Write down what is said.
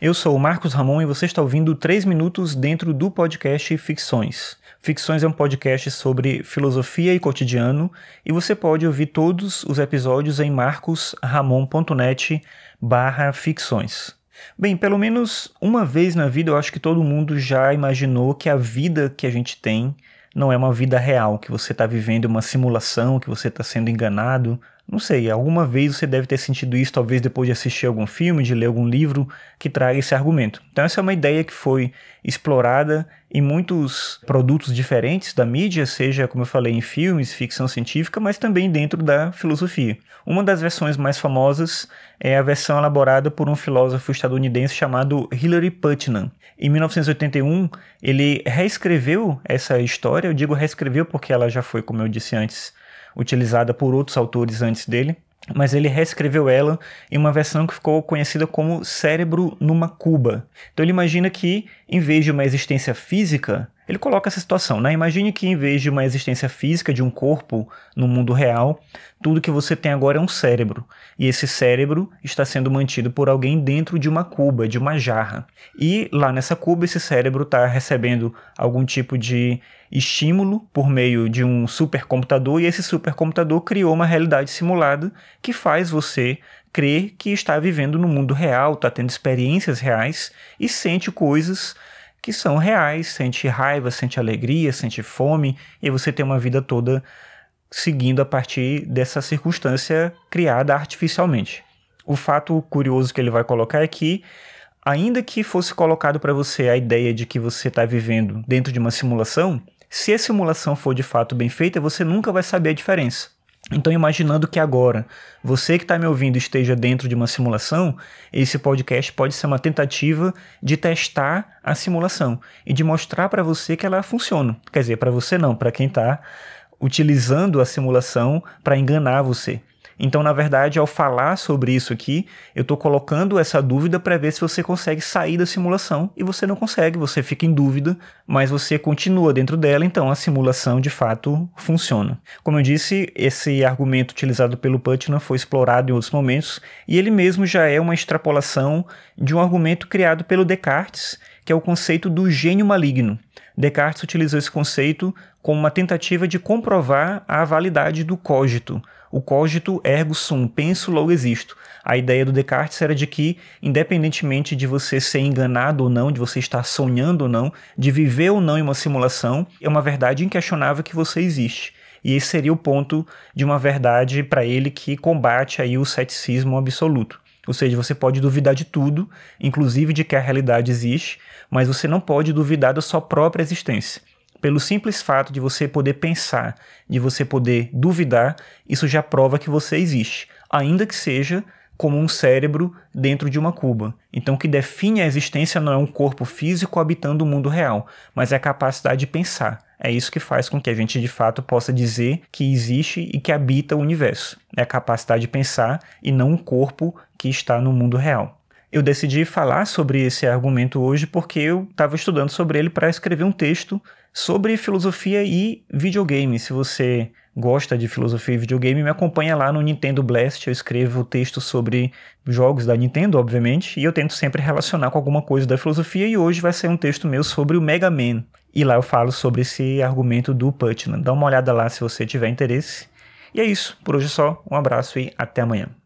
Eu sou o Marcos Ramon e você está ouvindo 3 minutos dentro do podcast Ficções. Ficções é um podcast sobre filosofia e cotidiano e você pode ouvir todos os episódios em marcosramon.net barra ficções. Bem, pelo menos uma vez na vida eu acho que todo mundo já imaginou que a vida que a gente tem não é uma vida real, que você está vivendo uma simulação, que você está sendo enganado. Não sei, alguma vez você deve ter sentido isso, talvez depois de assistir algum filme, de ler algum livro que traga esse argumento. Então, essa é uma ideia que foi explorada em muitos produtos diferentes da mídia, seja, como eu falei, em filmes, ficção científica, mas também dentro da filosofia. Uma das versões mais famosas é a versão elaborada por um filósofo estadunidense chamado Hilary Putnam. Em 1981, ele reescreveu essa história, eu digo reescreveu porque ela já foi, como eu disse antes, utilizada por outros autores antes dele, mas ele reescreveu ela em uma versão que ficou conhecida como Cérebro numa Cuba. Então ele imagina que, em vez de uma existência física, ele coloca essa situação, né? Imagine que em vez de uma existência física de um corpo no mundo real, tudo que você tem agora é um cérebro. E esse cérebro está sendo mantido por alguém dentro de uma cuba, de uma jarra. E lá nessa cuba, esse cérebro está recebendo algum tipo de estímulo por meio de um supercomputador, e esse supercomputador criou uma realidade simulada que faz você crer que está vivendo no mundo real, está tendo experiências reais e sente coisas que são reais, sente raiva, sente alegria, sente fome, e você tem uma vida toda seguindo a partir dessa circunstância criada artificialmente. O fato curioso que ele vai colocar é que, ainda que fosse colocado para você a ideia de que você está vivendo dentro de uma simulação, se a simulação for de fato bem feita, você nunca vai saber a diferença. Então, imaginando que agora você que está me ouvindo esteja dentro de uma simulação, esse podcast pode ser uma tentativa de testar a simulação e de mostrar para você que ela funciona. Quer dizer, para você não, para quem está utilizando a simulação para enganar você. Então, na verdade, ao falar sobre isso aqui, eu estou colocando essa dúvida para ver se você consegue sair da simulação e você não consegue, você fica em dúvida, mas você continua dentro dela, então a simulação de fato funciona. Como eu disse, esse argumento utilizado pelo Putnam foi explorado em outros momentos e ele mesmo já é uma extrapolação de um argumento criado pelo Descartes, que é o conceito do gênio maligno. Descartes utilizou esse conceito como uma tentativa de comprovar a validade do cogito. O cogito ergo sum, penso logo existo. A ideia do Descartes era de que, independentemente de você ser enganado ou não, de você estar sonhando ou não, de viver ou não em uma simulação, é uma verdade inquestionável que você existe. E esse seria o ponto de uma verdade para ele que combate aí o ceticismo absoluto. Ou seja, você pode duvidar de tudo, inclusive de que a realidade existe, mas você não pode duvidar da sua própria existência. Pelo simples fato de você poder pensar, de você poder duvidar, isso já prova que você existe, ainda que seja como um cérebro dentro de uma cuba. Então, o que define a existência não é um corpo físico habitando o mundo real, mas é a capacidade de pensar. É isso que faz com que a gente de fato possa dizer que existe e que habita o universo. É a capacidade de pensar e não um corpo que está no mundo real. Eu decidi falar sobre esse argumento hoje porque eu estava estudando sobre ele para escrever um texto sobre filosofia e videogame. Se você gosta de filosofia e videogame, me acompanha lá no Nintendo Blast. Eu escrevo textos sobre jogos da Nintendo, obviamente, e eu tento sempre relacionar com alguma coisa da filosofia. E hoje vai ser um texto meu sobre o Mega Man. E lá eu falo sobre esse argumento do Putnam. Dá uma olhada lá se você tiver interesse. E é isso. Por hoje é só. Um abraço e até amanhã.